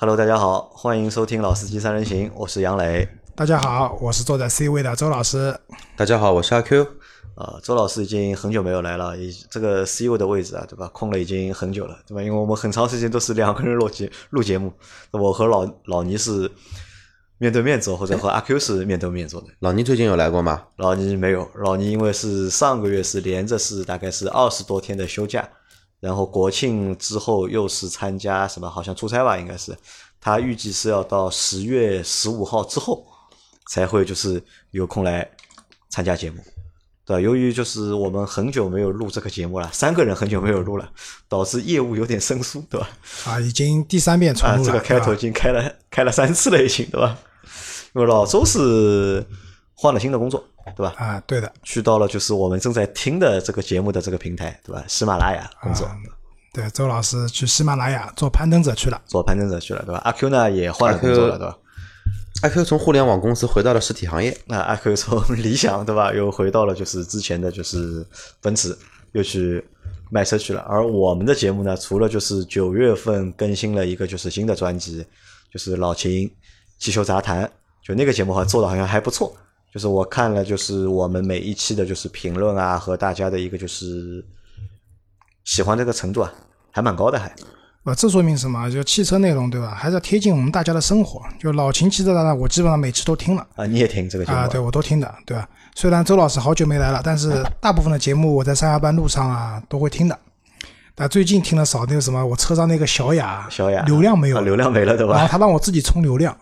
Hello，大家好，欢迎收听《老司机三人行》，我是杨磊。大家好，我是坐在 C 位的周老师。大家好，我是阿 Q。啊，周老师已经很久没有来了，已这个 C 位的位置啊，对吧？空了已经很久了，对吧？因为我们很长时间都是两个人录节 录节目，我和老老倪是面对面坐，或者和 阿 Q 是面对面坐的。老倪最近有来过吗？老倪没有，老倪因为是上个月是连着是大概是二十多天的休假，然后国庆之后又是参加什么，好像出差吧，应该是。他预计是要到十月十五号之后才会就是有空来参加节目。对吧？由于就是我们很久没有录这个节目了，三个人很久没有录了，导致业务有点生疏，对吧？啊，已经第三遍重录了。这个开头已经开了开了三次了，已经，对吧？因为老周是换了新的工作，对吧？啊，对的，去到了就是我们正在听的这个节目的这个平台，对吧？喜马拉雅工作。对，周老师去喜马拉雅做攀登者去了，做攀登者去了，对吧？阿 Q 呢也换了工作了，对吧？阿 Q 从互联网公司回到了实体行业，那阿 Q 从理想对吧，又回到了就是之前的就是奔驰，又去卖车去了。而我们的节目呢，除了就是九月份更新了一个就是新的专辑，就是老秦汽修杂谈，就那个节目好像做的好像还不错。就是我看了就是我们每一期的就是评论啊和大家的一个就是喜欢这个程度啊，还蛮高的还。啊，这说明什么？就汽车内容，对吧？还是要贴近我们大家的生活。就老秦汽车的呢，我基本上每期都听了。啊，你也听这个节目？啊，对我都听的，对吧？虽然周老师好久没来了，但是大部分的节目我在上下班路上啊都会听的。但最近听的少，那个什么，我车上那个小雅，小雅流量没有，流量没了，对吧？然后他让我自己充流量，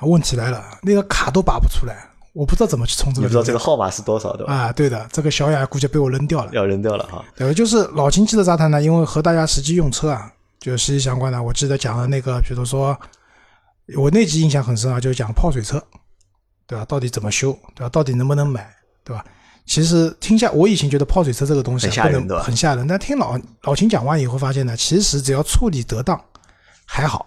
问题来了，那个卡都拔不出来，我不知道怎么去充这个。你不知道这个号码是多少，对吧？啊，对的，这个小雅估计被我扔掉了，要扔掉了哈。对，就是老秦汽车杂谈呢，因为和大家实际用车啊。就息息相关的，我记得讲了那个，比如说，我那集印象很深啊，就是讲泡水车，对吧？到底怎么修，对吧？到底能不能买，对吧？其实听下，我以前觉得泡水车这个东西很吓人，很吓人。但听老老秦讲完以后，发现呢，其实只要处理得当，还好，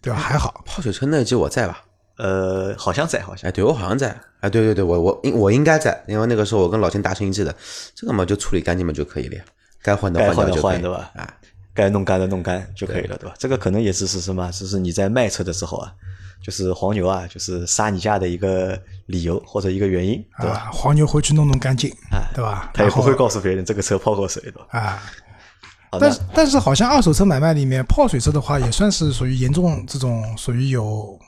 对吧？还好。泡水车那集我在吧？呃，好像在，好像。哎，对我好像在。哎，对对对，我我应我应该在，因为那个时候我跟老秦达成一致的，这个嘛就处理干净嘛就可以了呀，该换的换掉就可以，对吧？啊。该弄干的弄干就可以了，对吧？这个可能也是是什么，就是你在卖车的时候啊，就是黄牛啊，就是杀你价的一个理由或者一个原因，对吧？黄牛回去弄弄干净，啊，对吧？他也不会告诉别人这个车泡过水，对吧？啊，但是但是好像二手车买卖里面泡水车的话，也算是属于严重这种属于有。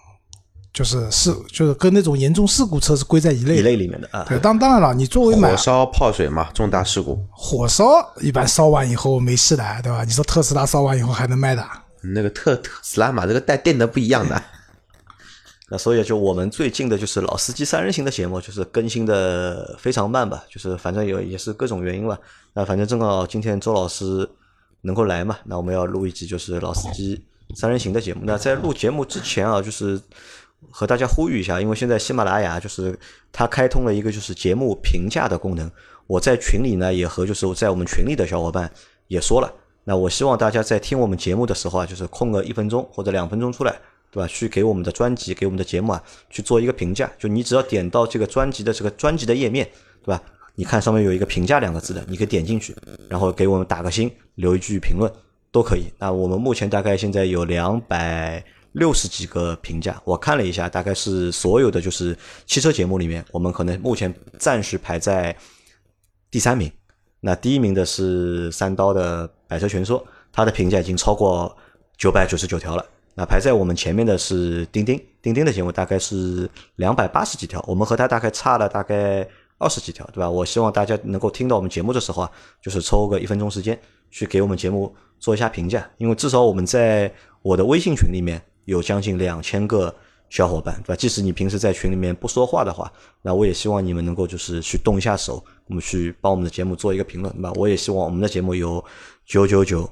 就是是就是跟那种严重事故车是归在一类一类里面的啊。对，当当然了，你作为买火烧泡水嘛，重大事故。火烧一般烧完以后没事的，对吧？你说特斯拉烧完以后还能卖的？那个特特斯拉嘛，这个带电的不一样的。那所以就我们最近的就是老司机三人行的节目，就是更新的非常慢吧，就是反正有也是各种原因吧。那反正正好今天周老师能够来嘛，那我们要录一集就是老司机三人行的节目。那在录节目之前啊，就是。和大家呼吁一下，因为现在喜马拉雅就是它开通了一个就是节目评价的功能。我在群里呢也和就是在我们群里的小伙伴也说了，那我希望大家在听我们节目的时候啊，就是空个一分钟或者两分钟出来，对吧？去给我们的专辑、给我们的节目啊去做一个评价。就你只要点到这个专辑的这个专辑的页面，对吧？你看上面有一个评价两个字的，你可以点进去，然后给我们打个星，留一句评论都可以。那我们目前大概现在有两百。六十几个评价，我看了一下，大概是所有的就是汽车节目里面，我们可能目前暂时排在第三名。那第一名的是三刀的《百车全说》，它的评价已经超过九百九十九条了。那排在我们前面的是钉钉，钉钉的节目大概是两百八十几条，我们和他大概差了大概二十几条，对吧？我希望大家能够听到我们节目的时候啊，就是抽个一分钟时间去给我们节目做一下评价，因为至少我们在我的微信群里面。有将近两千个小伙伴，对吧？即使你平时在群里面不说话的话，那我也希望你们能够就是去动一下手，我们去帮我们的节目做一个评论，对吧？我也希望我们的节目有九九九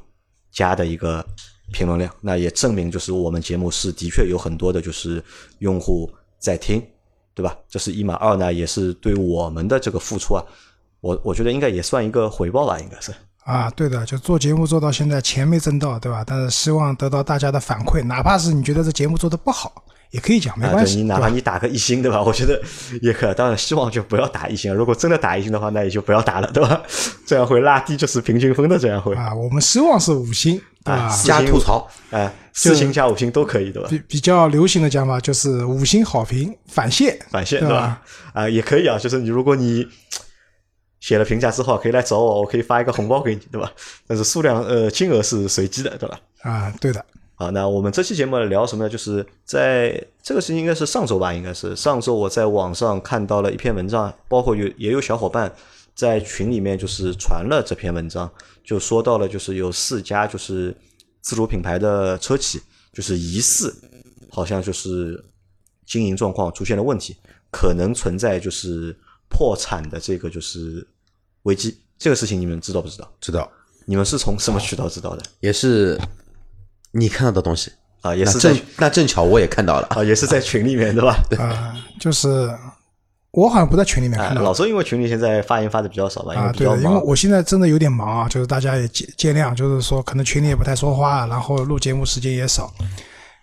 加的一个评论量，那也证明就是我们节目是的确有很多的就是用户在听，对吧？这是一码二呢，也是对我们的这个付出啊，我我觉得应该也算一个回报吧，应该是。啊，对的，就做节目做到现在，钱没挣到，对吧？但是希望得到大家的反馈，哪怕是你觉得这节目做的不好，也可以讲，没关系。你哪怕你打个一星，对吧？我觉得也可。当然，希望就不要打一星。如果真的打一星的话，那也就不要打了，对吧？这样会拉低就是平均分的，这样会。啊，我们希望是五星，对吧？加吐槽，哎，四星加五星都可以，对吧？比比较流行的讲法就是五星好评返现，返现对对吧？啊，也可以啊，就是你如果你写了评价之后，可以来找我，我可以发一个红包给你，对吧？但是数量呃金额是随机的，对吧？啊，对的，好，那我们这期节目聊什么呢？就是在这个事情应该是上周吧，应该是上周我在网上看到了一篇文章，包括有也有小伙伴在群里面就是传了这篇文章，就说到了就是有四家就是自主品牌的车企，就是疑似好像就是经营状况出现了问题，可能存在就是破产的这个就是危机。这个事情你们知道不知道？知道你们是从什么渠道知道的？也是你看到的东西啊，也是在正那正巧我也看到了，啊，也是在群里面对吧？啊，就是我好像不在群里面哎看到老周因为群里现在发言发的比较少吧，因啊，为比较对，因为。我现在真的有点忙啊，就是大家也见见谅，就是说可能群里也不太说话，然后录节目时间也少，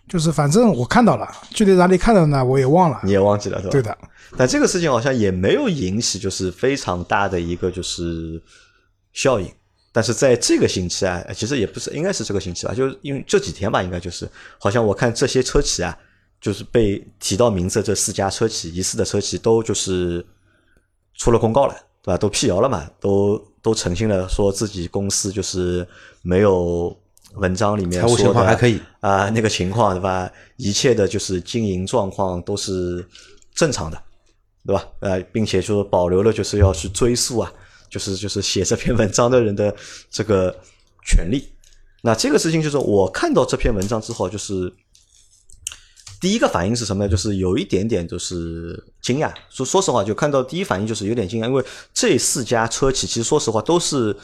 就是反正我看到了，具体哪里看到的呢，我也忘了。你也忘记了对吧？对。的，但这个事情好像也没有引起就是非常大的一个就是效应。但是在这个星期啊，其实也不是，应该是这个星期吧，就是因为这几天吧，应该就是好像我看这些车企啊，就是被提到名字这四家车企疑似的车企都就是出了公告了，对吧？都辟谣了嘛，都都澄清了，说自己公司就是没有文章里面财务情说的况还可以啊、那个情况对吧？一切的就是经营状况都是正常的，对吧？呃，并且就是保留了就是要去追溯啊，就是就是写这篇文章的人的这个权利。那这个事情就是我看到这篇文章之后，就是第一个反应是什么呢？就是有一点点就是惊讶。说说实话，就看到第一反应就是有点惊讶，因为这四家车企其实说实话都是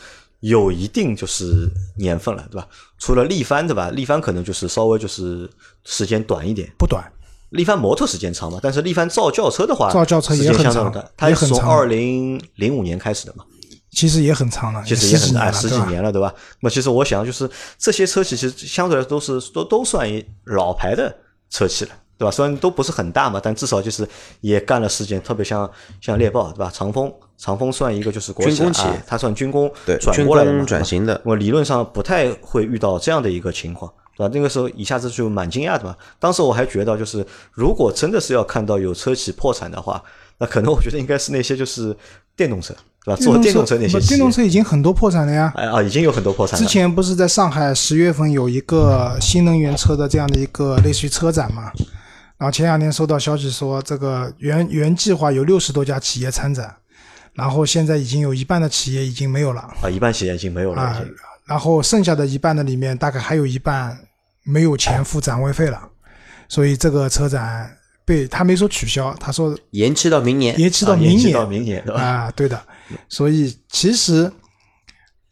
有一定就是年份了，对吧？除了力帆，对吧？力帆可能就是稍微就是时间短一点，不短，力帆摩托时间长嘛，但是力帆造轿车的话，造轿车也时间很长相当短，它是从也很长二零零五年开始的嘛。其实也很长了，其实也很哎十几年了对吧？那么其实我想，就是这些车企其实相对来说都是都都算一老牌的车企了，对吧？虽然都不是很大嘛，但至少就是也干了时间。特别像像猎豹，对吧？长风长风算一个就是国军工企业啊它算军工对转过来的嘛工转型的，我理论上不太会遇到这样的一个情况，对吧？那个时候一下子就蛮惊讶的嘛。当时我还觉得，就是如果真的是要看到有车企破产的话，那可能我觉得应该是那些就是电动车，对吧？做电动车那些电动车已经很多破产了呀。哎啊，已经有很多破产了。之前不是在上海十月份有一个新能源车的这样的一个类似于车展嘛？然后前两天收到消息说，这个原原计划有六十多家企业参展，然后现在已经有一半的企业已经没有了啊，一半企业已经没有了，啊。，然后剩下的一半的里面，大概还有一半没有钱付展位费了，所以这个车展被他没说取消，他说延期到明年。延期到啊延期明年到明年？啊，对的。所以其实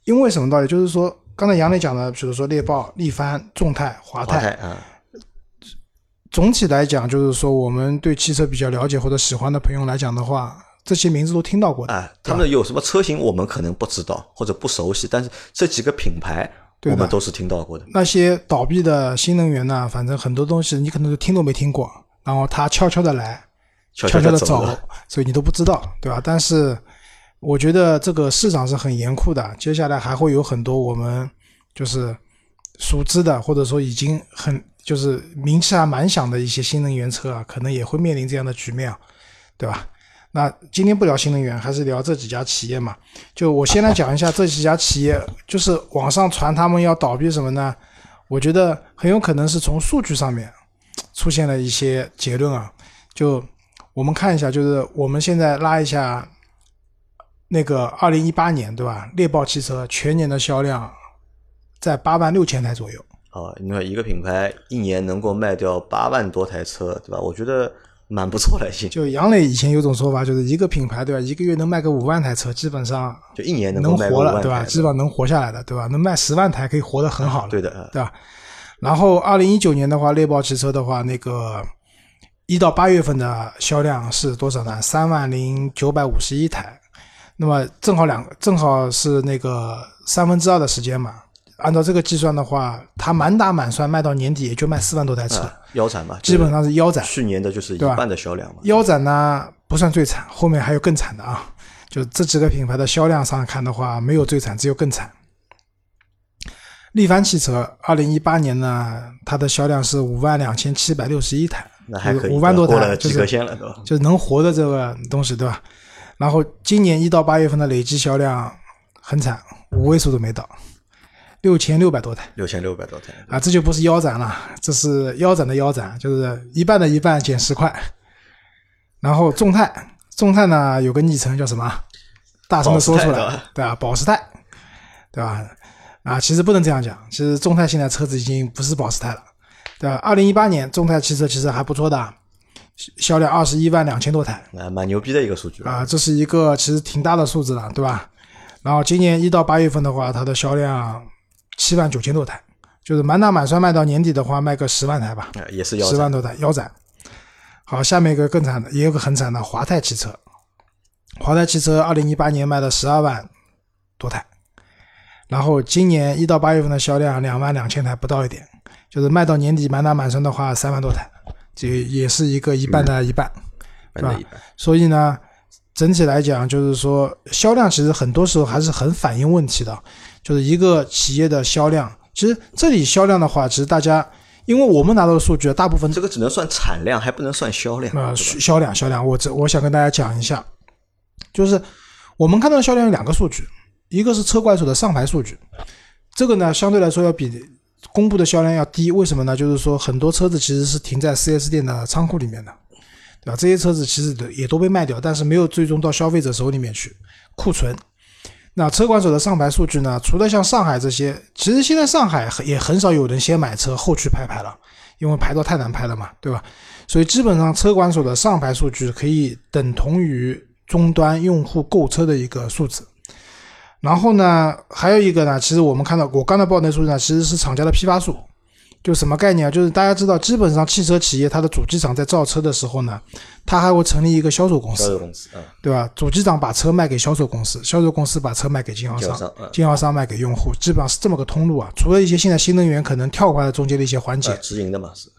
因为什么道理？就是说，刚才杨磊讲的，比如说猎豹、力帆、众泰、华泰，华泰啊，总体来讲，就是说我们对汽车比较了解或者喜欢的朋友来讲的话，这些名字都听到过的。哎，他们有什么车型我们可能不知道或者不熟悉，但是这几个品牌对我们都是听到过的。那些倒闭的新能源呢，反正很多东西你可能都听都没听过，然后它悄悄的来，悄悄的地走，所以你都不知道，对吧？但是我觉得这个市场是很严酷的，接下来还会有很多我们就是熟知的，或者说已经很就是名气还蛮响的一些新能源车啊，可能也会面临这样的局面啊，对吧？那今天不聊新能源，还是聊这几家企业嘛？就我先来讲一下这几家企业，就是网上传他们要倒闭什么呢？我觉得很有可能是从数据上面出现了一些结论啊。就我们看一下，就是我们现在拉一下那个二零一八年，对吧？猎豹汽车全年的销量在八万六千台左右。啊，你看一个品牌一年能够卖掉八万多台车，对吧？我觉得蛮不错的，已经。就杨磊以前有种说法，就是一个品牌，对吧？一个月能卖个五万台车，基本上就一年能能活了，对吧？基本上能活下来的，对吧？能卖十万台，可以活得很好了，对的，啊对吧？然后二零一九年的话，猎豹汽车的话，那个一到八月份的销量是多少呢？三万零九百五十一台，那么正好两正好是那个三分之二的时间嘛。按照这个计算的话，它满打满算卖到年底也就卖四万多台车，啊腰斩嘛，基本上是腰斩。去年的就是一半的销量嘛。腰斩呢不算最惨，后面还有更惨的啊。就这几个品牌的销量上看的话，没有最惨，只有更惨。力帆汽车二零一八年呢，它的销量是五万两千七百六十一台，那还可以，五万多台，就是及格线了，对吧？就是能活的这个东西，对吧？然后今年一到八月份的累计销量很惨，五位数都没到，六千六百多台六千六百多台，啊！这就不是腰斩了，这是腰斩的腰斩，就是一半的一半减十块。然后众泰，众泰呢有个昵称叫什么？大声的说出来对吧，对吧？保时泰，对吧？啊，其实不能这样讲，其实众泰现在车子已经不是保时泰了，对吧？二零一八年众泰汽车其实还不错的，销销量二十一万两千多台，啊，蛮牛逼的一个数据啊，这是一个其实挺大的数字了，对吧？然后今年一到八月份的话，它的销量七万九千多台，就是满打满算卖到年底的话，卖个十万台吧，啊，也是腰斩十万多台腰斩。好，下面一个更惨的，也有个很惨的华泰汽车，华泰汽车二零一八年卖了十二万多台，然后今年一到八月份的销量两万两千台不到一点，就是卖到年底满打满算的话三万多台，这也是一个一半的一半。反正一般。所以呢，整体来讲，就是说销量其实很多时候还是很反映问题的，就是一个企业的销量。其实这里销量的话，其实大家因为我们拿到的数据，大部分这个只能算产量，还不能算销量，呃销量销量，我这我想跟大家讲一下，就是我们看到的销量有两个数据，一个是车管所的上牌数据，这个呢相对来说要比公布的销量要低，为什么呢？就是说很多车子其实是停在 4S 店的仓库里面的，对吧？这些车子其实也都被卖掉，但是没有最终到消费者手里面去库存。那车管所的上牌数据呢？除了像上海这些，其实现在上海也很少有人先买车后去拍牌了，因为牌照太难拍了嘛，对吧？所以基本上车管所的上牌数据可以等同于终端用户购车的一个数字。然后呢，还有一个呢，其实我们看到我刚才报那数据呢，其实是厂家的批发数。就什么概念啊？就是大家知道，基本上汽车企业它的主机厂在造车的时候呢，它还会成立一个销售公销司，售公司啊，对吧？主机厂把车卖给销售公司，销售公司把车卖给经销商经销商，嗯经销商卖给用户，基本上是这么个通路啊。除了一些现在新能源可能跳过来中间的一些环节啊，直营的嘛是，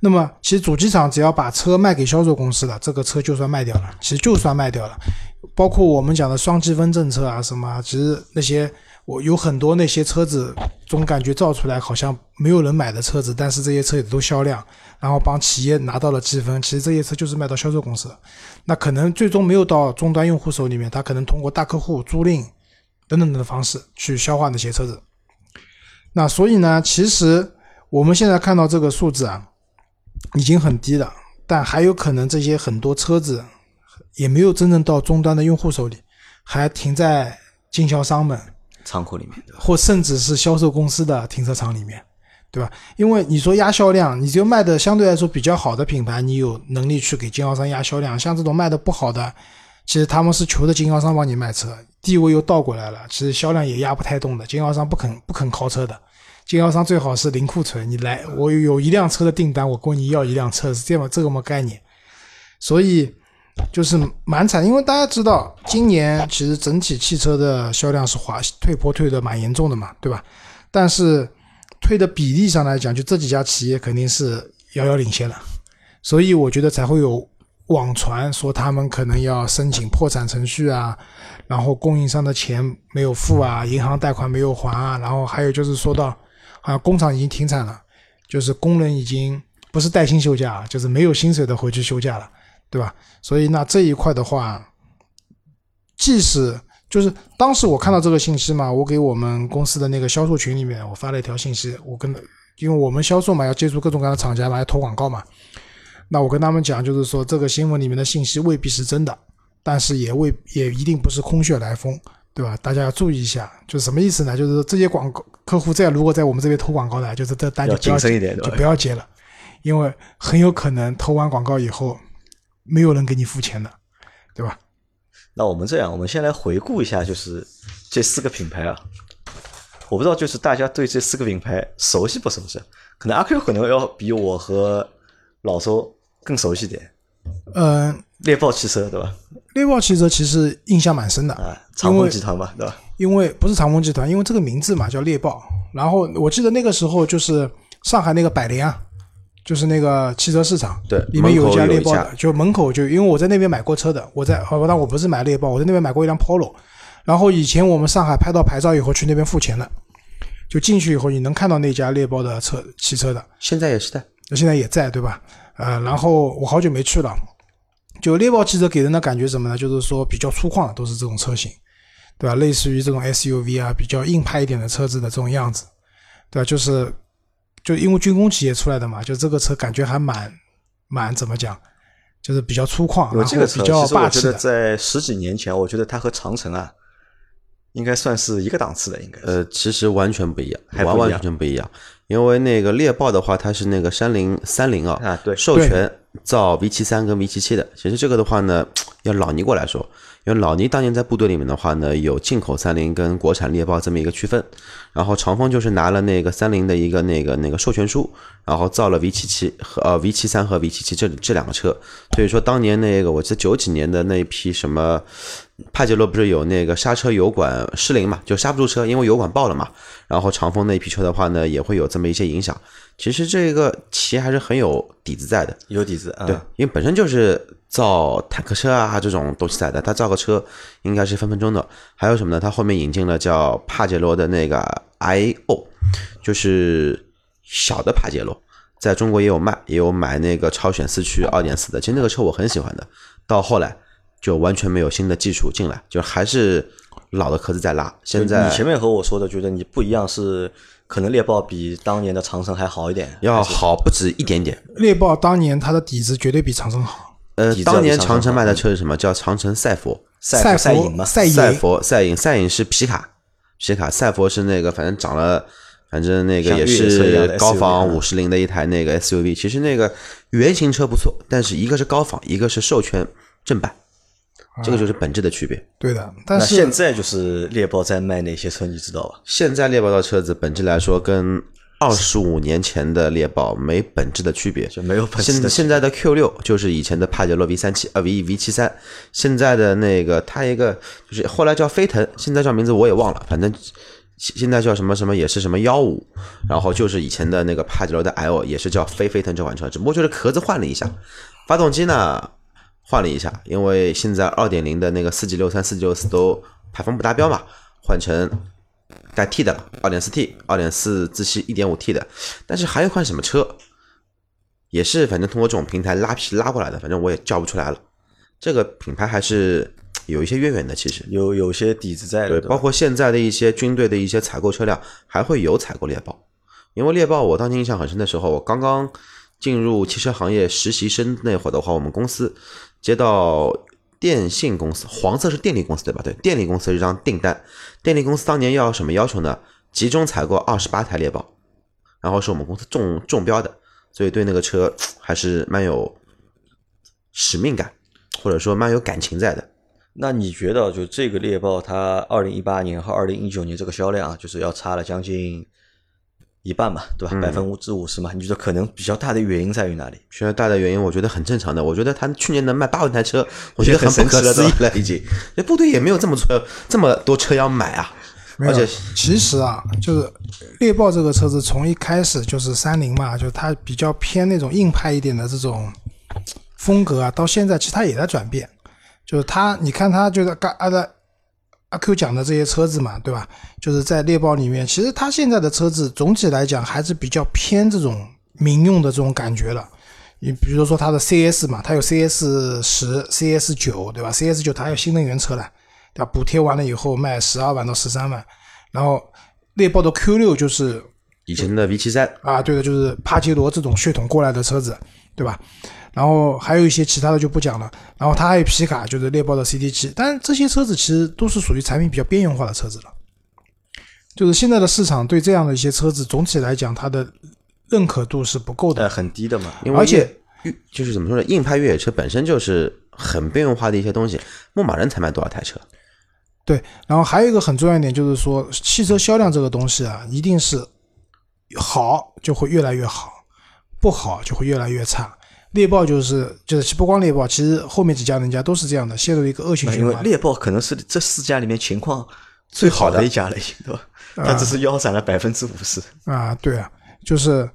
那么其实主机厂只要把车卖给销售公司了，这个车就算卖掉了，其实就算卖掉了。包括我们讲的双积分政策啊什么啊，其实那些我有很多那些车子，总感觉造出来好像没有人买的车子，但是这些车也都销量，然后帮企业拿到了积分，其实这些车就是卖到销售公司的，那可能最终没有到终端用户手里面，他可能通过大客户租赁等等等的方式去消化那些车子。那所以呢，其实我们现在看到这个数字啊，已经很低了，但还有可能这些很多车子也没有真正到终端的用户手里，还停在经销商们仓库里面的，或甚至是销售公司的停车场里面，对吧？因为你说压销量，你就卖的相对来说比较好的品牌，你有能力去给经销商压销量。像这种卖的不好的，其实他们是求着经销商帮你卖车，地位又倒过来了，其实销量也压不太动的。经销商不肯不肯靠车的，经销商最好是零库存，你来，我有一辆车的订单，我跟你要一辆车，是这么这么概念。所以就是蛮惨，因为大家知道，今年其实整体汽车的销量是滑退坡退的蛮严重的嘛，对吧？但是退的比例上来讲，就这几家企业肯定是遥遥领先了，所以我觉得才会有网传说他们可能要申请破产程序啊，然后供应商的钱没有付啊，银行贷款没有还啊，然后还有就是说到好像工厂已经停产了，就是工人已经不是带薪休假，就是没有薪水的回去休假了。对吧？所以那这一块的话，即使就是当时我看到这个信息嘛，我给我们公司的那个销售群里面，我发了一条信息，我跟因为我们销售嘛，要接触各种各样的厂家嘛，要投广告嘛，那我跟他们讲，就是说这个新闻里面的信息未必是真的，但是也未也一定不是空穴来风，对吧？大家要注意一下，就是什么意思呢？就是说这些广告客户在如果在我们这边投广告的，就是这单就要不要谨慎一点，就？不要接了，因为很有可能投完广告以后，没有人给你付钱的，对吧？那我们这样，我们先来回顾一下，就是这四个品牌啊。我不知道，就是大家对这四个品牌熟悉不熟悉？可能阿 Q 可能要比我和老周更熟悉点。嗯、猎豹汽车对吧？猎豹汽车其实印象蛮深的，啊，长风集团嘛，对吧？因为不是长风集团，因为这个名字嘛叫猎豹。然后我记得那个时候就是上海那个百联啊，就是那个汽车市场，对里面有一家猎豹的，家就门口就因为我在那边买过车的，我在哦，但我不是买猎豹，我在那边买过一辆 Polo。然后以前我们上海拍到牌照以后去那边付钱了，就进去以后你能看到那家猎豹的车汽车的，现在也是的。那现在也在，对吧？呃，然后我好久没去了，就猎豹汽车给人的感觉什么呢？就是说比较粗犷的都是这种车型，对吧？类似于这种 SUV 啊，比较硬派一点的车子的这种样子，对吧？就是就因为军工企业出来的嘛，就这个车感觉还蛮蛮怎么讲，就是比较粗犷，然后有这个车，比较其实我觉得霸气的。在十几年前，我觉得它和长城啊，应该算是一个档次的，应该。呃，其实完全不一样，还不一样完完全全不一样。因为那个猎豹的话，它是那个三菱三菱啊，啊对授权造 V 七三跟 V 七七的。其实这个的话呢，要老尼过来说，因为老倪当年在部队里面的话呢，有进口三菱跟国产猎豹这么一个区分。然后长风就是拿了那个三菱的一个那个那个授权书，然后造了 V 七七和呃 V 七三和 V 七七这这两个车。所以说当年那个我记得九几年的那一批什么帕杰罗不是有那个刹车油管失灵嘛，就刹不住车，因为油管爆了嘛。然后长风那一批车的话呢，也会有这么一些影响。其实这个企业还是很有底子在的，有底子啊。对，因为本身就是造坦克车啊这种东西在的，他造个车应该是分分钟的。还有什么呢？他后面引进了叫帕杰罗的那个 i o，就是小的帕杰罗，在中国也有卖，也有买那个超选四驱二点四的。其实那个车我很喜欢的，到后来就完全没有新的技术进来，就还是老的壳子在拉。现在你前面和我说的，觉得你不一样是，可能猎豹比当年的长城还好一点。要好不止一点点。猎豹当年它的底子绝对比长城好，呃当年长城卖的车是什么？叫长城赛佛。赛赛佛赛影嘛，赛赛影佛赛影赛影是皮卡，皮卡赛佛是那个反正长了，反正那个也是高仿啊五十铃的一台那个 SUV。其实那个原型车不错，但是一个是高仿，一个是授权正版，这个就是本质的区别。对的。但那是现在就是猎豹在卖哪些车，你知道吧？现在猎豹的车子本质来说跟二十五年前的猎豹没本质的区别，就没有本质的现现在的 Q 六就是以前的帕杰罗 V 三七啊 V V 七三，现在的那个它一个就是后来叫飞腾，现在叫名字我也忘了，反正现现在叫什么什么也是什么幺五，然后就是以前的那个帕杰罗的 L 也是叫飞飞腾这款车，只不过就是壳子换了一下，发动机呢换了一下，因为现在二点零的那个四 G 六三、四 G 六四都排放不达标嘛，换成带 T 的了，二点四 T、二点四自吸、一点五 T 的，但是还有一款什么车，也是反正通过这种平台拉皮拉过来的，反正我也叫不出来了。这个品牌还是有一些渊源的，其实有有些底子在的，对，包括现在的一些军队的一些采购车辆，还会有采购猎豹。因为猎豹，我当年印象很深的时候，我刚刚进入汽车行业实习生那会儿的话，我们公司接到电信公司，黄色是电力公司对吧？对，电力公司一张订单，电力公司当年要什么要求呢？集中采购二十八台猎豹，然后是我们公司中中标的，所以对那个车 还是蛮有使命感，或者说蛮有感情在的。那你觉得就这个猎豹，它二零一八年和二零一九年这个销量啊，就是要差了将近一半嘛，对吧？百分之五十嘛，你觉得可能比较大的原因在于哪里？比较大的原因，我觉得很正常的。我觉得他去年能卖八万台车，我觉得很不可思议了，已经。那部队也没有这么车这么多车要买啊，而且其实啊，就是猎豹这个车子从一开始就是三菱嘛，就是它比较偏那种硬派一点的这种风格啊，到现在其实它也在转变。就是它，你看它就是刚阿的阿 Q 讲的这些车子嘛，对吧？就是在猎豹里面，其实它现在的车子总体来讲还是比较偏这种民用的这种感觉了。你比如说它的 CS 嘛，它有 CS 十、CS 九，对吧？CS 九它还有新能源车了，对吧？补贴完了以后卖十二万到十三万，然后猎豹的 Q 六就是以前的 V 七三，啊，对的，就是帕杰罗这种血统过来的车子，对吧？然后还有一些其他的就不讲了。然后它还有皮卡，就是猎豹的 CT 七，但这些车子其实都是属于产品比较边缘化的车子了。就是现在的市场对这样的一些车子，总体来讲它的认可度是不够的呃，。很低的嘛。因为而且就是怎么说呢，硬派越野车本身就是很边缘化的一些东西。牧马人才卖多少台车？对，然后还有一个很重要一点就是说，汽车销量这个东西啊，一定是好就会越来越好，不好就会越来越差。猎豹就是就是不光猎豹，其实后面几家人家都是这样的，陷入一个恶性循环。因为猎豹可能是这四家里面情况最好的一家了，已经对吧？它只是腰斩了百分之五十。啊，对啊，就是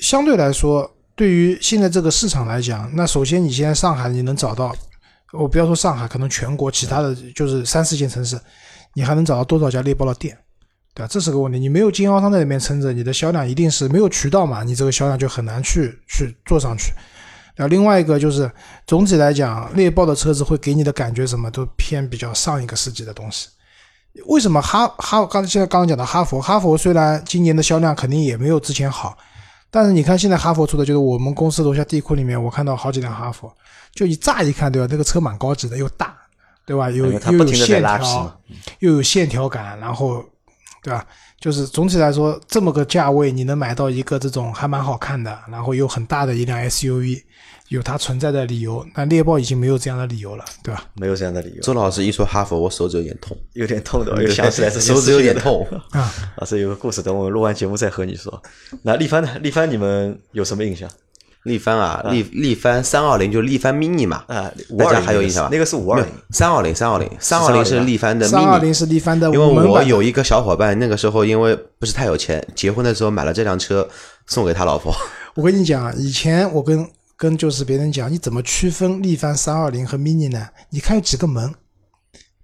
相对来说，对于现在这个市场来讲，那首先你现在上海你能找到，我不要说上海，可能全国其他的就是三四线城市，你还能找到多少家猎豹的店，对对吧？这是个问题。你没有经销商在里面撑着，你的销量一定是没有渠道嘛，你这个销量就很难去去做上去。然后另外一个就是总体来讲，猎豹的车子会给你的感觉什么都偏比较上一个世纪的东西。为什么哈哈刚现在刚刚讲的哈佛，哈佛虽然今年的销量肯定也没有之前好，但是你看现在哈佛出的就是我们公司楼下地库里面，我看到好几辆哈佛，就一乍一看对吧，这个车蛮高级的，又大，对吧？有又有线条，又有线条感，然后对吧？就是总体来说，这么个价位你能买到一个这种还蛮好看的，然后又很大的一辆 SUV，有它存在的理由。那猎豹已经没有这样的理由了，对吧？没有这样的理由，周老师一说哈佛，我手指有点痛，有点痛的，我又想起来是手指有。点痛。啊，老师有个故事，等我们录完节目再和你说。那力帆呢？力帆你们有什么印象？力帆啊，力力帆三二零就力帆 mini 嘛，大家还有印象吧？那个是五二零，三二零三二零三二零是力帆的三二 mini。零是力帆的因为我有一个小伙伴，那个时候因为不是太有钱，结婚的时候买了这辆车送给他老婆。我跟你讲啊，以前我跟跟就是别人讲，你怎么区分力帆三二零和 mini 呢？你看有几个门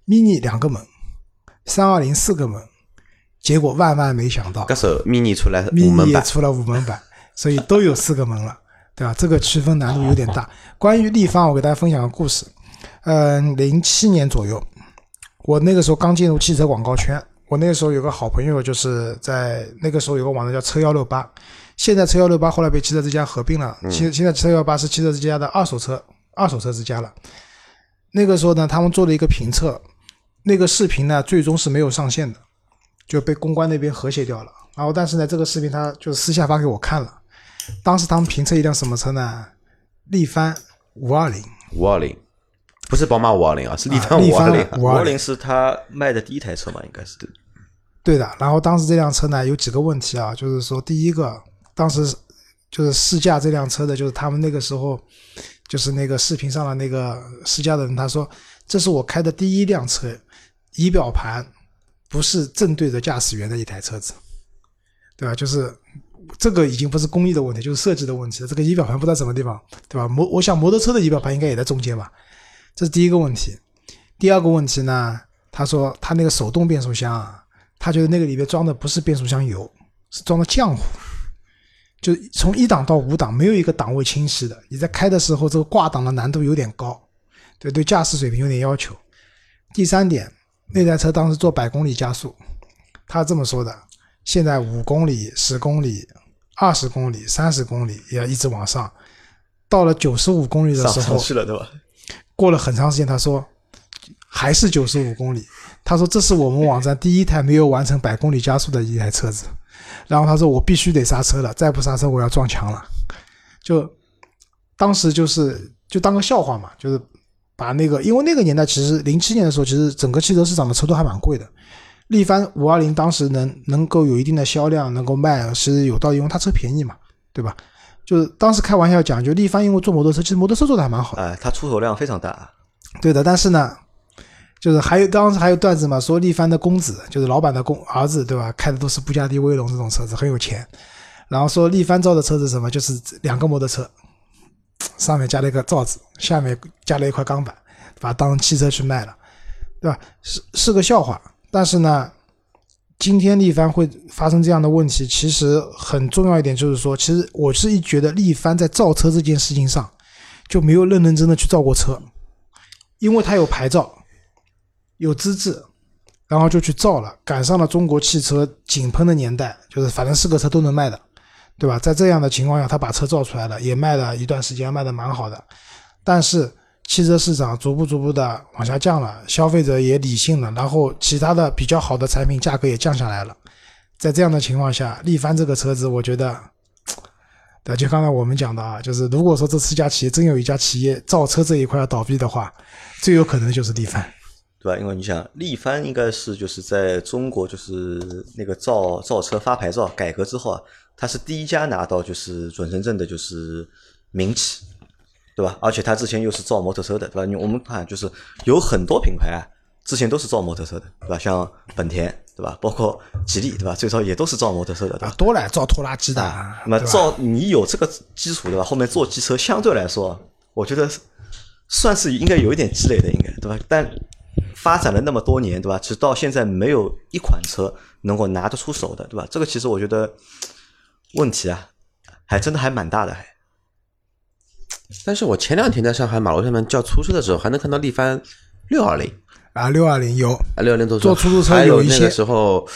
，mini 两个门，三二零四个门，结果万万没想到。这时候 mini 出来五，mini 门版，也出了五门版，所以都有四个门了，对吧？这个区分难度有点大。关于立方，我给大家分享个故事。嗯，零七年左右，我那个时候刚进入汽车广告圈，我那个时候有个好朋友，就是在那个时候有个网站叫车幺六八，现在车幺六八后来被汽车之家合并了，现现在车幺八是汽车之家的二手车二手车之家了。那个时候呢，他们做了一个评测，那个视频呢最终是没有上线的，就被公关那边和谐掉了。然后，但是呢，这个视频他就是私下发给我看了。当时他们评测一辆什么车呢？力帆五二零，五二零，不是宝马五二零啊，是力啊帆五二零。五二零五二零是他卖的第一台车嘛，应该是。对的，然后当时这辆车呢有几个问题啊，就是说第一个，当时就是试驾这辆车的，就是他们那个时候就是那个视频上的那个试驾的人，他说这是我开的第一辆车，仪表盘不是正对着驾驶员的一台车子，对吧？就是这个已经不是工艺的问题，就是设计的问题。这个仪表盘不知道什么地方，对吧？摩我想摩托车的仪表盘应该也在中间吧，这是第一个问题。第二个问题呢，他说他那个手动变速箱啊。他觉得那个里面装的不是变速箱油，是装的浆糊，就从一档到五档没有一个档位清晰的。你在开的时候，这个挂档的难度有点高，对对，驾驶水平有点要求。第三点，那台车当时做百公里加速，他这么说的：现在五公里、十公里、二十公里、三十公里也要一直往上，到了九十五公里的时候，上去了，对吧？过了很长时间，他说还是九十五公里。他说这是我们网站第一台没有完成百公里加速的一台车子。然后他说我必须得刹车了，再不刹车我要撞墙了。就当时就是就当个笑话嘛，就是把那个因为那个年代其实零七年的时候，其实整个汽车市场的车都还蛮贵的。力帆五二零当时能能够有一定的销量，能够卖是有道理，因为它车便宜嘛，对吧？就是当时开玩笑讲，就力帆因为做摩托车，其实摩托车做的还蛮好的。哎，它出手量非常大。对的，但是呢，就是还有当时还有段子嘛，说力帆的公子就是老板的公儿子，对吧？开的都是布加迪威龙这种车子，很有钱。然后说力帆造的车子什么，就是两个摩托车，上面加了一个罩子，下面加了一块钢板，把它当汽车去卖了，对吧？是是个笑话。但是呢，今天力帆会发生这样的问题，其实很重要一点就是说，其实我是一觉得力帆在造车这件事情上就没有认认真的去造过车。因为他有牌照，有资质，然后就去造了，赶上了中国汽车井喷的年代，就是反正是个车都能卖的，对吧？在这样的情况下，他把车造出来了，也卖了一段时间，卖的蛮好的。但是汽车市场逐步逐步的往下降了，消费者也理性了，然后其他的比较好的产品价格也降下来了。在这样的情况下，力帆这个车子，我觉得。对，就刚才我们讲的啊，就是如果说这四家企业真有一家企业造车这一块要倒闭的话，最有可能就是力帆。对吧？因为你想，力帆应该是就是在中国就是那个造造车发牌照改革之后啊，它是第一家拿到就是准生证的，就是民企，对吧？而且他之前又是造摩托车的，对吧？你我们看就是有很多品牌啊，之前都是造摩托车的，对吧？像本田，对吧？包括吉利，对吧？最早也都是造摩托车的，对吧啊，？多了造拖拉机的，那么造你有这个基础，对吧？后面做机车相对来说，我觉得算是应该有一点积累的，应该对吧？但发展了那么多年，对吧？直到现在没有一款车能够拿得出手的，对吧？这个其实我觉得问题啊，还真的还蛮大的，还但是我前两天在上海马路上面叫出租车的时候，还能看到力帆六二零啊，六二零有啊，六二零坐坐出租车还有那有一些个时候，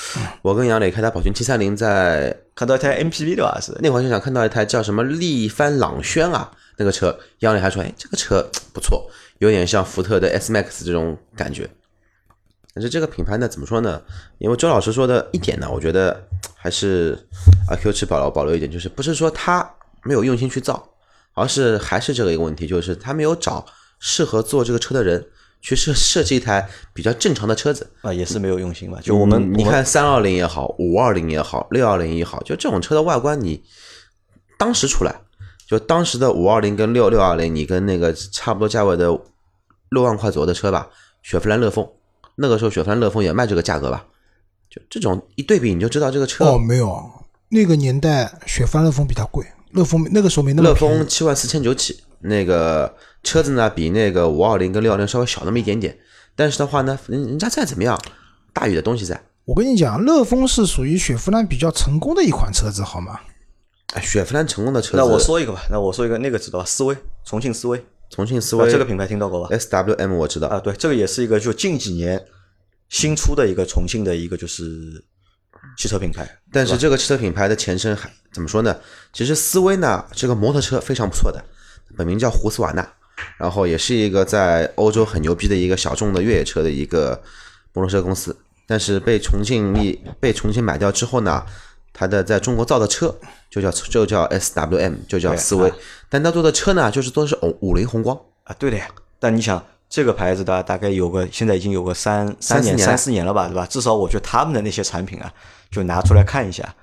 我跟杨磊开他宝骏七三零，在看到一台 MPV 的吧？是那会儿就想看到一台叫什么力帆朗轩啊，那个车，杨磊还说，哎，这个车不错，有点像福特的 S Max 这种感觉。但是这个品牌呢，怎么说呢？因为周老师说的一点呢，我觉得还是阿 Q 吃保留保留一点，就是不是说他没有用心去造，而是还是这个一个问题，就是他没有找适合做这个车的人去设设计一台比较正常的车子。啊，也是没有用心吧。就我们嗯你看三二零也好，五二零也好，六二零也好，就这种车的外观，你当时出来，就当时的五二零跟六六二零，你跟那个差不多价位的六万块左右的车吧，雪佛兰乐风，那个时候雪佛兰乐风也卖这个价格吧，就这种一对比，你就知道这个车。哦，没有，那个年代雪佛兰乐风比它贵，乐风那个时候没那么乐便宜风七万四千九起，那个车子呢比那个五二零跟六二零稍微小那么一点点，但是的话呢，人人家再怎么样，大宇的东西在，我跟你讲，乐风是属于雪佛兰比较成功的一款车子，好吗？哎，雪佛兰成功的车子，那我说一个吧，那我说一个，那个知道吧？思威，重庆思威，重庆思威啊这个品牌听到过吧？SWM 我知道，啊，对，这个也是一个就近几年新出的一个重庆的一个就是汽车品牌。但是这个汽车品牌的前身还怎么说呢？其实思威呢，这个摩托车非常不错的，本名叫胡斯瓦纳，然后也是一个在欧洲很牛逼的一个小众的越野车的一个摩托车公司。但是被重庆一被重庆买掉之后呢，它的在中国造的车就叫就叫 SWM，就叫对思威啊。但它做的车呢，就是都是五五菱宏光。啊，对的呀。但你想，这个牌子的大概有个现在已经有个三、三四年三四年了吧，对吧？至少我觉得他们的那些产品啊，就拿出来看一下，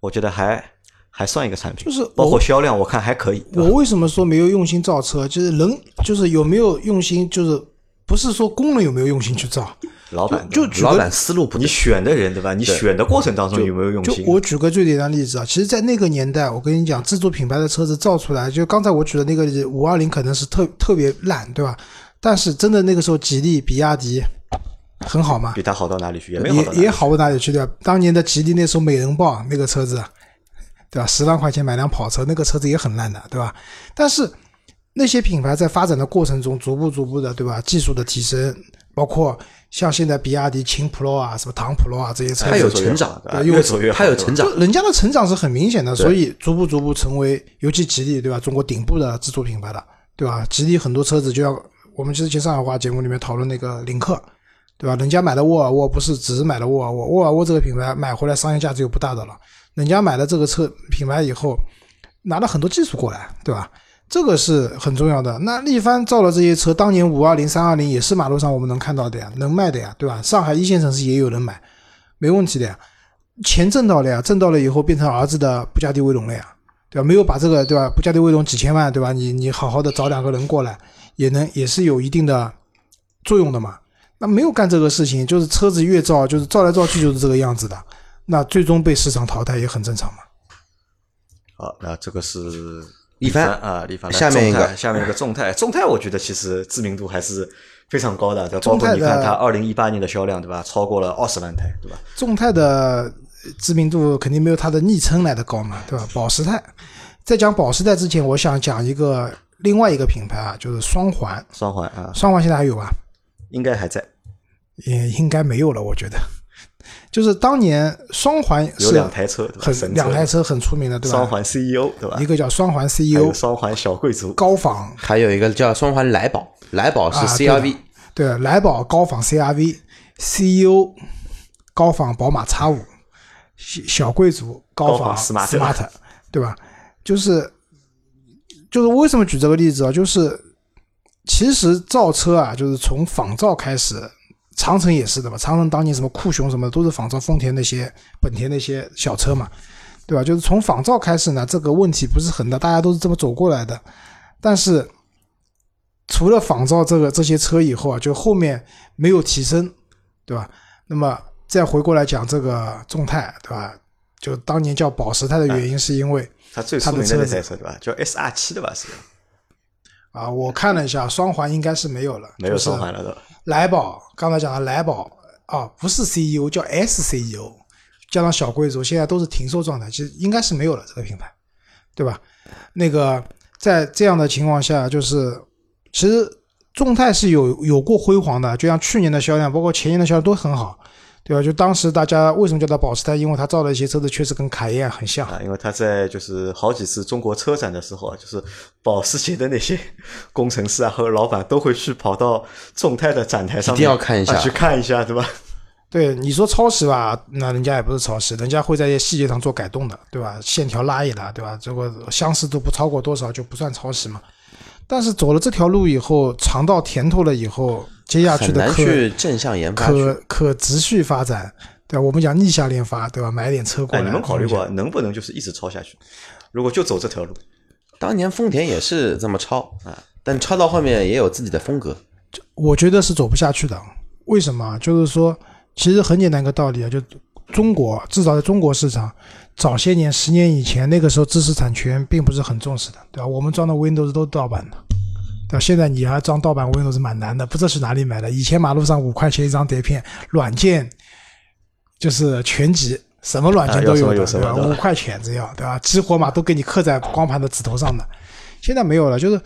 我觉得还还算一个产品，就是包括销量，我看还可以。我为什么说没有用心造车？就是人，就是有没有用心，就是不是说工人有没有用心去造。老板就老板思路不你，选的人对吧？你选的过程当中有没有用就心？我举个最简单的例子啊，其实，在那个年代，我跟你讲，自主品牌的车子造出来，就刚才我举的那个五二零可能是特特别烂，对吧？但是真的那个时候，吉利、比亚迪很好吗，比它好到哪里去？也也也好不哪里去，对吧？当年的吉利那时候美人豹那个车子，对吧？十万块钱买辆跑车，那个车子也很烂的，对吧？但是那些品牌在发展的过程中，逐步逐步的，对吧？技术的提升，包括像现在比亚迪秦 Pro 啊、什么唐 Pro 啊这些车子，它有成长越走越好，它有成长就。人家的成长是很明显的，所以逐步逐步成为，尤其吉利对吧？中国顶部的自主品牌了，对吧？吉利很多车子就要我们之前上海话节目里面讨论那个领克，对吧？人家买的沃尔沃不是只是买了沃尔沃，沃尔沃这个品牌买回来商业价值又不大的了，人家买了这个车品牌以后，拿了很多技术过来，对吧？这个是很重要的。那力帆造了这些车，当年五二零、三二零也是马路上我们能看到的呀，能卖的呀，对吧？上海一线城市也有人买，没问题的呀。钱挣到了呀，挣到了以后变成儿子的布加迪威龙了呀，对吧？没有把这个对吧？布加迪威龙几千万，对吧？你你好好的找两个人过来，也能也是有一定的作用的嘛。那没有干这个事情，就是车子越造，就是造来造去就是这个样子的，那最终被市场淘汰也很正常嘛。好，那这个是力帆啊，力帆。下面一个下面一个众泰，众泰我觉得其实知名度还是非常高的，对包括你看它二零一八年的销量，对吧？超过了二十万台，对吧？众泰的知名度肯定没有它的昵称来的高嘛，对吧？保时泰，在讲保时泰之前，我想讲一个另外一个品牌啊，就是双环。双环啊，双环现在还有吧？应该还在，也应该没有了，我觉得。就是当年双环有是两台车，很两台车很出名的，对吧？双环 CEO，对吧一？个叫双环 CEO 双环小贵族，高仿，还有一个叫双环来宝，来宝是啊 CRV，、对，来宝高仿 CRV，CEO 高仿宝马 X 五，小小贵族高高仿仿 Smart Smart，对吧？就是就是为什么举这个例子啊？就是其实造车啊，就是从仿造开始，长城也是的嘛。长城当年什么酷熊什么的都是仿造丰田那些、本田那些小车嘛，对吧？就是从仿造开始呢，这个问题不是很大，大家都是这么走过来的。但是除了仿造这个这些车以后啊，就后面没有提升，对吧？那么再回过来讲这个众泰，对吧？就当年叫保时泰的原因，是因为它最它出名的车子台车对吧？叫 SR 七的吧？是啊，我看了一下，双环应该是没有了，没有就是双环了的。来宝，刚才讲的来宝啊，不是 CEO，叫 SCEO，加上小贵族，现在都是停售状态，其实应该是没有了这个品牌，对吧？那个在这样的情况下，就是其实众泰是有有过辉煌的，就像去年的销量，包括前年的销量都很好，对吧？就当时大家为什么叫它保时泰？因为它造的一些车子确实跟凯宴很像。啊，因为他在就是好几次中国车展的时候啊，就是保时捷的那些 工程师啊和老板都会去跑到众泰的展台上面，一定要看一下啊去看一下，对吧？对你说抄袭吧，那人家也不是抄袭，人家会在一些细节上做改动的，对吧？线条拉一拉，对吧？这个相似度不超过多少就不算抄袭嘛。但是走了这条路以后，尝到甜头了以后，接下去的可去正向研发。可可持续发展，对吧？我们讲逆向研发，对吧？买点车过哎，来。你们考虑过能不能就是一直抄下去？如果就走这条路，当年丰田也是这么抄啊，但抄到后面也有自己的风格。讲我觉得是走不下去的。为什么啊？就是说，其实很简单一个道理啊，就中国至少在中国市场，早些年十年以前，那个时候知识产权并不是很重视的，对吧？我们装的 Windows 都盗版的。对吧？现在你要装盗版 Windows 蛮难的，不知道去哪里买的。以前马路上五块钱一张碟片，软件就是全集，什么软件都有的，啊有什么有什么对吧？对吧五块钱只要，对吧？激活码都给你刻在光盘的指头上的。现在没有了，就是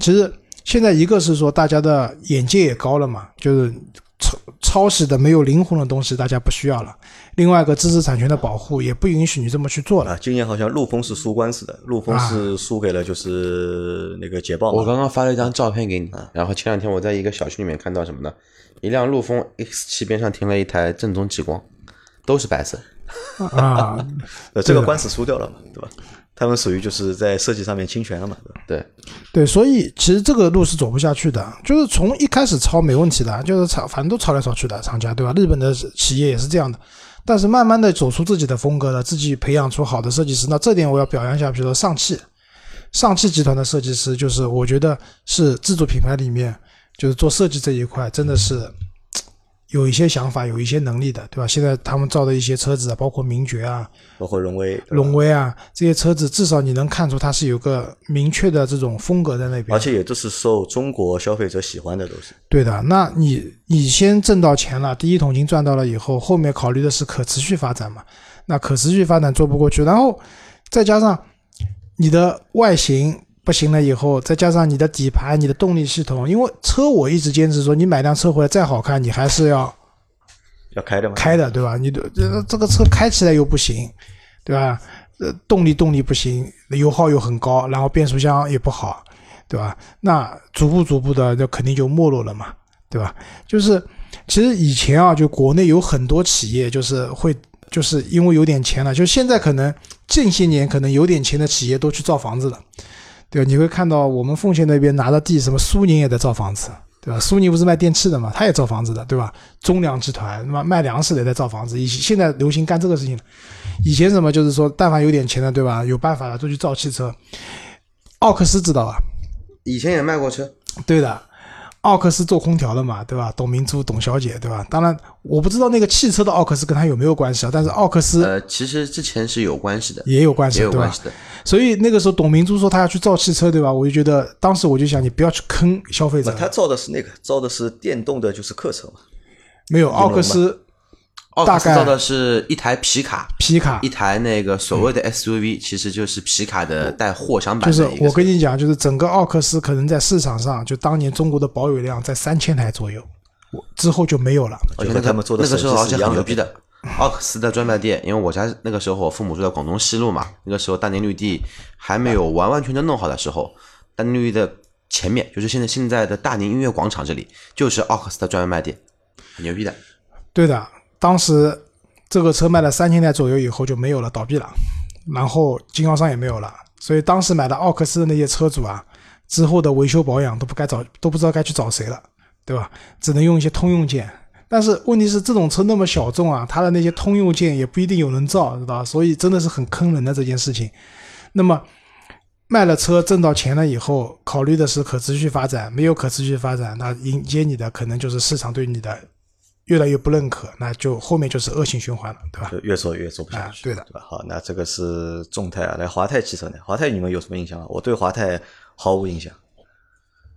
其实现在一个是说大家的眼界也高了嘛，就是抄抄袭的没有灵魂的东西大家不需要了。另外一个知识产权的保护也不允许你这么去做了。啊，今年好像陆风是输官司的，陆风啊是输给了就是那个捷豹嘛。我刚刚发了一张照片给你，啊然后前两天我在一个小区里面看到什么呢？一辆陆风 X 七边上停了一台正宗极光，都是白色。啊，呃，这个官司输掉了嘛，对吧？他们属于就是在设计上面侵权了嘛，对吧？对，对，所以其实这个路是走不下去的。就是从一开始抄没问题的，就是抄，反正都抄来抄去的厂家，对吧？日本的企业也是这样的。但是慢慢的走出自己的风格了，自己培养出好的设计师，那这点我要表扬一下，比如说上汽，上汽集团的设计师，就是我觉得是自主品牌里面，就是做设计这一块，真的是有一些想法，有一些能力的，对吧？现在他们造的一些车子啊，包括名爵啊、包括荣威，荣威啊这些车子，至少你能看出它是有个明确的这种风格在那边。而且也都是受中国消费者喜欢的，都是。对的，那你你先挣到钱了，第一桶金赚到了以后，后面考虑的是可持续发展嘛？那可持续发展做不过去，然后再加上你的外形不行了以后，再加上你的底盘、你的动力系统，因为车我一直坚持说，你买辆车回来再好看，你还是要要开的嘛？开的，对吧？你的这这个车开起来又不行，对吧？呃，动力动力不行，油耗又很高，然后变速箱也不好，对吧？那逐步逐步的，那肯定就没落了嘛，对吧？就是其实以前啊，就国内有很多企业就是会。就是因为有点钱了，就现在可能近些年可能有点钱的企业都去造房子了，对吧？你会看到我们奉贤那边拿的地，什么苏宁也在造房子，对吧？苏宁不是卖电器的嘛，他也造房子的，对吧？中粮集团那么卖粮食的也在造房子，以现在流行干这个事情了。以前什么就是说，但凡有点钱的，对吧？有办法了，都去造汽车。奥克斯知道吧？以前也卖过车，对的，奥克斯做空调的嘛，对吧？董明珠、董小姐，对吧？当然，我不知道那个汽车的奥克斯跟他有没有关系啊，但是奥克斯呃，其实之前是有关系的，也有关系，有关？系的。所以那个时候董明珠说她要去造汽车，对吧？我就觉得当时我就想，你不要去坑消费者。他造的是那个，造的是电动的，就是客车嘛。没有奥克斯奥大概克斯造的是一台皮卡，皮卡一，台那个所谓的 SUV，其实就是皮卡的带货箱版就是。我跟你讲，就是整个奥克斯可能在市场上，就当年中国的保有量在三千台左右，我之后就没有了。就和他们做的那个时候是很牛逼的。奥克斯的专卖店，因为我家那个时候我父母住在广东西路嘛，那个时候大宁绿地还没有完完全全弄好的时候，大宁绿地的前面就是现在现在的大宁音乐广场这里，就是奥克斯的专卖店，很牛逼的。对的，当时这个车卖了三千台左右以后就没有了，倒闭了，然后经销商也没有了，所以当时买的奥克斯的那些车主啊，之后的维修保养都不该找，都不知道该去找谁了，对吧？只能用一些通用件。但是问题是，这种车那么小众啊，它的那些通用件也不一定有人造，知道吧？所以真的是很坑人的这件事情。那么卖了车挣到钱了以后，考虑的是可持续发展，没有可持续发展，那迎接你的可能就是市场对你的越来越不认可，那就后面就是恶性循环了，对吧？就越做越做不下去，啊对的对吧？好，那这个是众泰啊，来华泰汽车呢？华泰你们有什么印象啊？我对华泰毫无印象。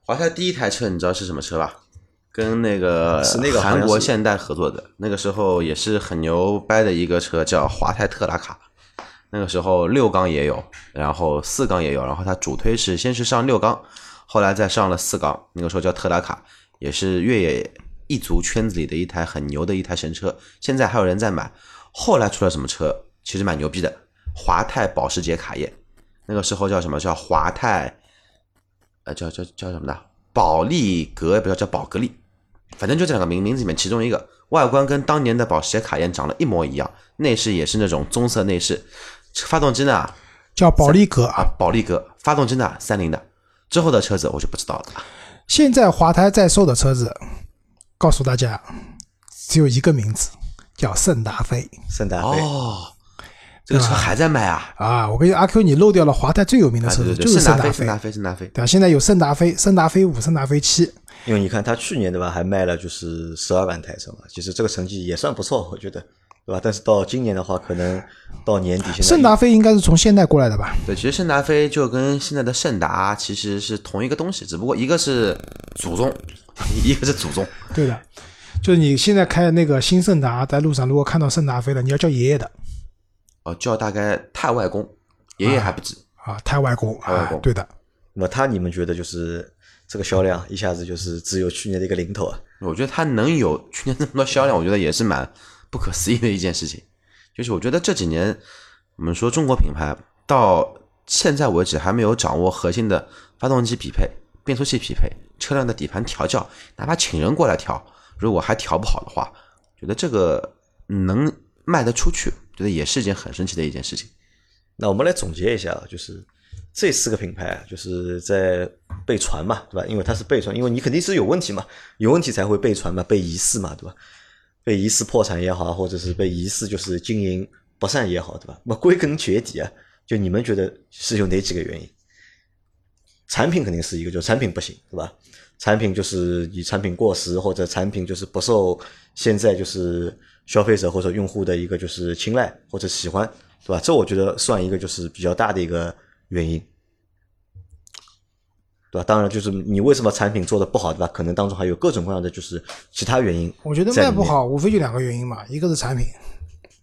华泰第一台车你知道是什么车吧？跟那个是那个韩国现代合作的，那个时候也是很牛掰的一个车，叫华泰特拉卡。那个时候六缸也有，然后四缸也有，然后它主推是先是上六缸，后来再上了四缸。那个时候叫特拉卡，也是越野一族圈子里的一台很牛的一台神车。现在还有人在买。后来出了什么车？其实蛮牛逼的，华泰保时捷卡宴。那个时候叫什么叫华泰？呃，叫叫叫什么的？保利格不叫叫宝格丽，反正就这两个名名字里面其中一个。外观跟当年的保时捷卡宴长得一模一样，内饰也是那种棕色内饰。发动机呢？叫保利格啊，保利格。发动机呢？三菱的。之后的车子我就不知道了。现在华泰在售的车子，告诉大家，只有一个名字，叫圣达菲。圣达菲哦，这个车还在卖啊？啊，我跟你阿 Q，你漏掉了华泰最有名的车子，就是圣达菲。圣达菲，圣达菲。对吧，现在有圣达菲、圣达菲五、圣达菲七。因为你看，他去年对吧，还卖了就是十二万台车嘛，其实这个成绩也算不错，我觉得。对吧？但是到今年的话，可能到年底，现在圣达菲应该是从现代过来的吧？对，其实圣达菲就跟现在的圣达其实是同一个东西，只不过一个是祖宗，一个是祖宗。对的，就是你现在开的那个新圣达，在路上如果看到圣达菲了，你要叫爷爷的。哦，叫大概太外公，爷爷还不止啊，太外公，太外公，对的。那么他，你们觉得就是这个销量一下子就是只有去年的一个零头啊？我觉得他能有去年那么多销量，我觉得也是蛮。不可思议的一件事情，就是我觉得这几年我们说中国品牌到现在为止还没有掌握核心的发动机匹配、变速器匹配、车辆的底盘调教，哪怕请人过来调，如果还调不好的话，觉得这个能卖得出去，觉得也是一件很神奇的一件事情。那我们来总结一下，就是这四个品牌就是在被传嘛，对吧？因为它是被传，因为你肯定是有问题嘛，有问题才会被传嘛，被疑似嘛，对吧？被疑似破产也好，或者是被疑似就是经营不善也好，对吧？那归根结底啊，就你们觉得是有哪几个原因？产品肯定是一个，就产品不行，对吧？产品就是以产品过时，或者产品就是不受现在就是消费者或者用户的一个就是青睐或者喜欢，对吧？这我觉得算一个就是比较大的一个原因。对吧？当然，就是你为什么产品做的不好，对吧？可能当中还有各种各样的就是其他原因。我觉得卖不好，无非就两个原因嘛，一个是产品，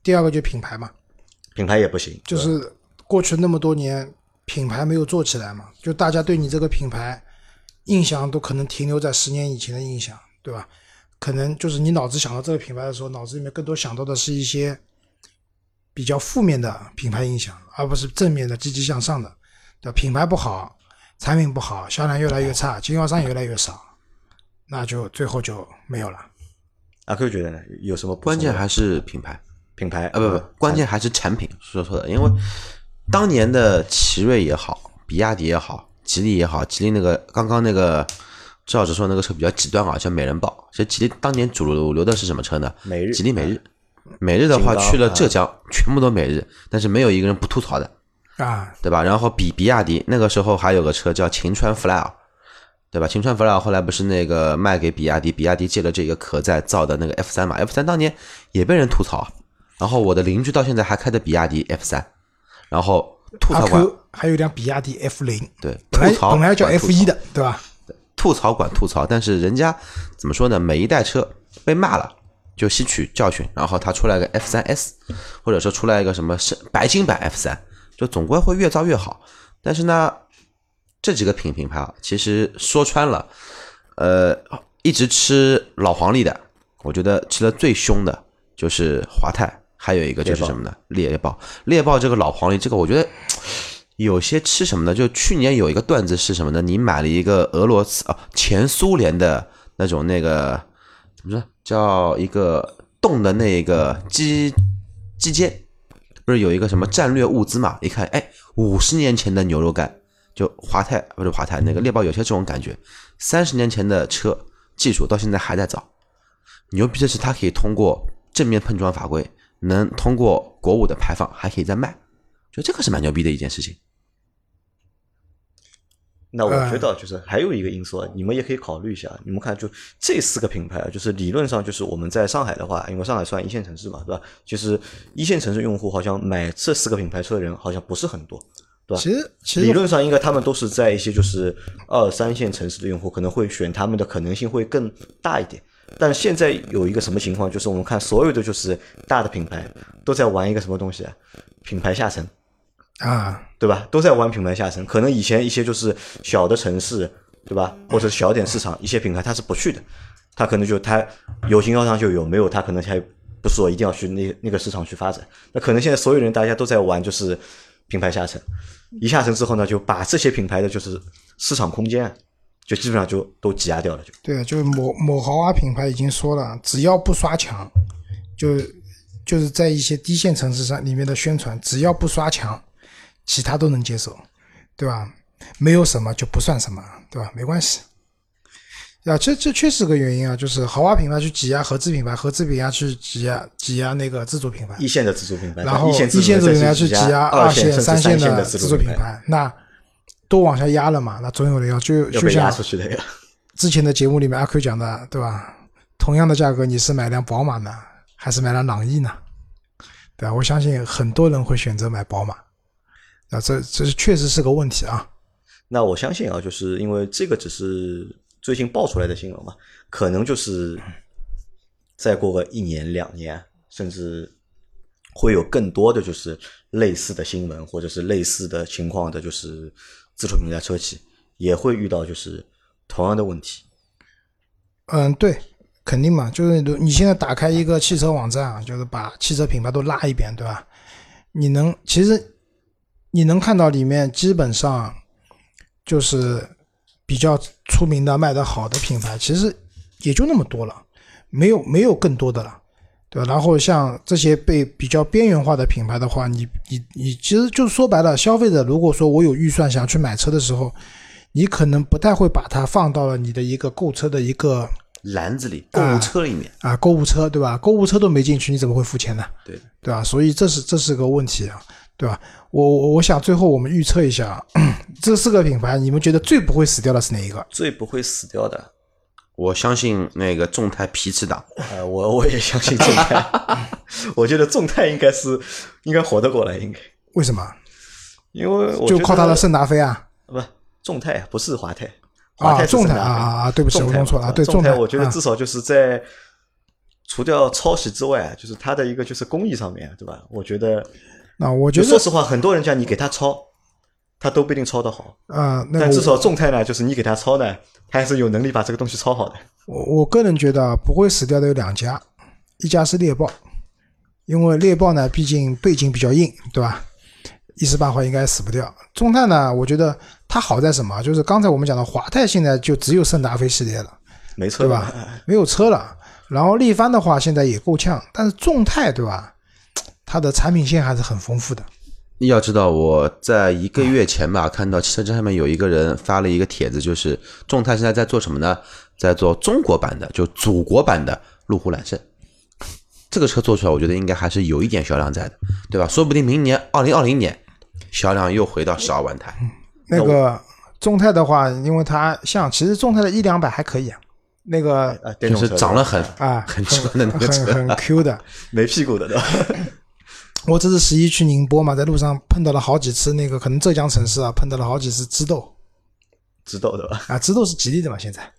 第二个就品牌嘛。品牌也不行，就是过去那么多年品牌没有做起来嘛，就大家对你这个品牌印象都可能停留在十年以前的印象，对吧？可能就是你脑子想到这个品牌的时候，脑子里面更多想到的是一些比较负面的品牌印象，而不是正面的积极向上的。对，品牌不好。产品不好，销量越来越差，经销商越来越少，那就最后就没有了。阿 Q 觉得呢？有什么关键还是品牌？品牌啊，不不，关键还是产品。说错了，因为当年的奇瑞也好，比亚迪也好，吉利也好，吉利那个刚刚那个赵老师说那个车比较极端啊，叫美人豹。其实吉利当年主流的是什么车呢？美日。吉利美日。美日的话去了浙江，全部都美日，但是没有一个人不吐槽的。啊，对吧？然后比比亚迪那个时候还有个车叫秦川 Fly，对吧？秦川 Fly 后来不是那个卖给比亚迪，比亚迪借了这个壳在造的那个 F 三嘛？F 三当年也被人吐槽，然后我的邻居到现在还开着比亚迪 F 三，然后吐槽管还有辆比亚迪 F 零，对，吐槽本来叫 F 一的，对吧？吐槽管吐槽，但是人家怎么说呢？每一代车被骂了就吸取教训，然后他出来个 F 三 S，或者说出来一个什么是白金版 F 三。就总归会越造越好，但是呢，这几个品品牌啊，其实说穿了，呃，一直吃老黄历的，我觉得吃的最凶的就是华泰，还有一个就是什么呢？猎豹，猎豹这个老黄历，这个我觉得有些吃什么呢？就去年有一个段子是什么呢？你买了一个俄罗斯啊，前苏联的那种那个怎么说？叫一个冻的那个鸡鸡尖。不是有一个什么战略物资嘛？一看，哎，五十年前的牛肉干，就华泰不是华泰那个猎豹，有些这种感觉。三十年前的车技术到现在还在造，牛逼的是它可以通过正面碰撞法规，能通过国五的排放，还可以再卖，就这个是蛮牛逼的一件事情。那我觉得就是还有一个因素，你们也可以考虑一下。你们看，就这四个品牌，就是理论上就是我们在上海的话，因为上海算一线城市嘛，对吧？就是一线城市用户好像买这四个品牌车的人好像不是很多，对吧？其实其实理论上应该他们都是在一些就是二三线城市的用户可能会选他们的可能性会更大一点。但现在有一个什么情况，就是我们看所有的就是大的品牌都在玩一个什么东西啊？品牌下沉，啊，对吧？都在玩品牌下沉。可能以前一些就是小的城市，对吧？或者小点市场，一些品牌它是不去的，它可能就它有经销商就有，没有它可能还不是说一定要去那那个市场去发展。那可能现在所有人大家都在玩就是品牌下沉，一下沉之后呢，就把这些品牌的就是市场空间啊就基本上就都挤压掉了，就对啊，就是某某豪华品牌已经说了，只要不刷墙，就就是在一些低线城市上里面的宣传，只要不刷墙，其他都能接受，对吧？没有什么就不算什么，对吧？没关系。啊，这这确实个原因啊，就是豪华品牌去挤压合资品牌，合资品牌去挤压挤压那个自主品牌，一线的自主品牌，然后一线自主品牌去挤压二线、三线的主自主品牌，那都往下压了嘛？那总有人要，就就像。之前的节目里面阿 Q 讲的，对吧？同样的价格，你是买辆宝马呢，还是买辆朗逸呢？对吧？我相信很多人会选择买宝马，啊，这这是确实是个问题啊。那我相信啊，就是因为这个只是最近爆出来的新闻嘛，可能就是再过个一年两年，甚至会有更多的就是类似的新闻或者是类似的情况的，就是自主品牌车企也会遇到就是同样的问题。嗯，对，肯定嘛，就是你现在打开一个汽车网站啊，就是把汽车品牌都拉一遍，对吧？你能其实你能看到里面基本上就是比较出名的、卖的好的品牌，其实也就那么多了，没有没有更多的了，对吧？然后像这些被比较边缘化的品牌的话，你你你其实就说白了，消费者如果说我有预算想去买车的时候，你可能不太会把它放到了你的一个购车的一个篮子里购物车里面，啊购物车，对吧？购物车都没进去，你怎么会付钱呢？对对吧？所以这是这是个问题啊，对吧？我我我想最后我们预测一下，这四个品牌，你们觉得最不会死掉的是哪一个？最不会死掉的，我相信那个众泰皮驰党，呃，我我也相信众泰，我觉得众泰应该是应该活得过来，应该，为什么？因为我就靠它的圣达菲啊不众泰不是华泰，华啊，泰众泰啊啊啊！对不起，我弄错了对泰，我觉得啊至少就是在除掉抄袭之外，就是它的一个就是工艺上面，对吧？我觉得，那我觉得说实话，很多人讲你给他抄，他都不一定抄得好。啊，那但至少众泰呢，就是你给他抄呢，他还是有能力把这个东西抄好的。我我个人觉得啊不会死掉的有两家，一家是猎豹，因为猎豹呢毕竟背景比较硬，对吧？一时半会应该死不掉。众泰呢，我觉得它好在什么？就是刚才我们讲的华泰现在就只有圣达菲系列了，没错对吧？没有车了。然后力帆的话现在也够呛，但是众泰对吧？它的产品线还是很丰富的。要知道，我在一个月前吧，看到汽车站上面有一个人发了一个帖子，就是众泰现在在做什么呢？在做中国版的，就祖国版的路虎揽胜。这个车做出来，我觉得应该还是有一点销量在的，对吧？说不定明年二零二零年销量又回到十二万台。那个众泰的话，因为它像其实众泰的一两百还可以啊，那个就是长得很啊很直的那个很车，很 Q 的。没屁股的，对吧？我这次十一去宁波嘛，在路上碰到了好几次那个可能浙江城市啊，碰到了好几次知豆知豆的吧？啊，知豆是吉利的嘛，现在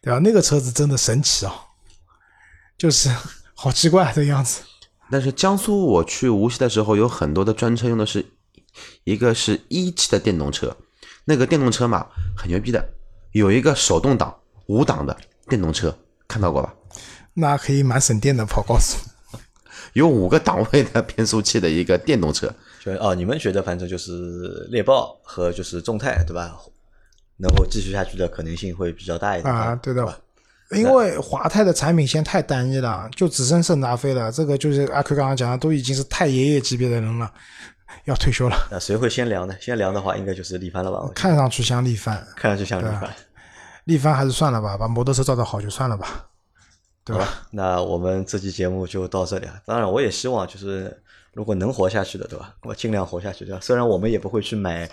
对吧？那个车子真的神奇哦，就是好奇怪这个样子。但是江苏我去无锡的时候，有很多的专车用的是一个是一汽的电动车，那个电动车嘛很牛逼的，有一个手动挡五档的电动车，看到过吧？那可以蛮省电的，跑高速。有五个档位的变速器的一个电动车，就哦，你们觉得反正就是猎豹和就是众泰，对吧？能够继续下去的可能性会比较大一点啊，对的吧？，因为华泰的产品线太单一了，就只剩圣达菲了。这个就是阿 Q 刚刚讲的，都已经是太爷爷级别的人了，要退休了。那谁会先凉呢？先凉的话，应该就是力帆了吧？看上去像力帆，看上去像力帆。力帆还是算了吧，把摩托车造造好就算了吧，对吧？那我们这期节目就到这里啊。当然，我也希望就是如果能活下去的，对吧？我尽量活下去，对吧？虽然我们也不会去买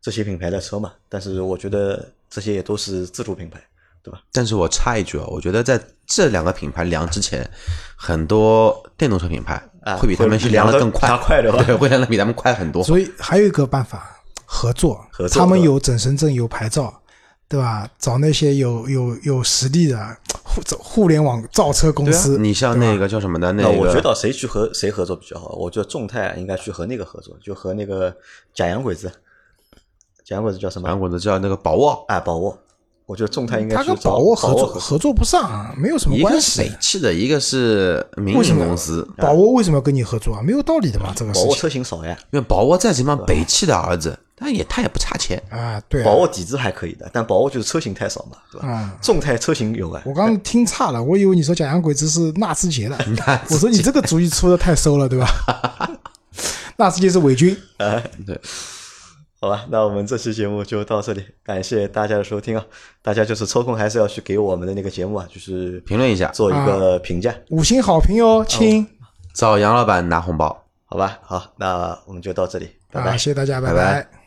这些品牌的车嘛，但是我觉得这些也都是自主品牌，对吧？但是我插一句啊，我觉得在这两个品牌凉之前，很多电动车品牌啊会比他们去凉的更快，对，会凉的比他们快很多。所以还有一个办法，合作，合作他们有准生证有牌照，对吧？找那些有有有实力的互互联网造车公司，，你像那个叫什么的，那那个我觉得谁去和谁合作比较好？我觉得众泰应该去和那个合作，就和那个假洋鬼子，假洋鬼子叫什么？洋鬼子叫那个宝沃，啊，宝沃。我觉得众泰应该他跟去找宝沃合作合合作不上啊，没有什么一个关是北系。汽的，一个是民营为什么公司。宝沃为什么要跟你合作啊？没有道理的嘛，这个事宝沃情车型少呀，因为宝沃再怎么样，北汽的儿子，但也他也不差钱。啊，对啊宝沃底子还可以的，但宝沃就是车型太少嘛，对吧？嗯众泰车型有啊，我刚刚听差了，我以为你说假洋鬼子是纳智捷的，我说你这个主意出的太馊了，对吧？纳智捷是伪军，对，好吧，那我们这期节目就到这里，感谢大家的收听啊！大家就是抽空还是要去给我们的那个节目啊，就是评论一下，做一个评价，五星好评哦，亲找杨老板拿红包。好吧？好，那我们就到这里，拜拜啊！谢。谢大家，拜拜拜拜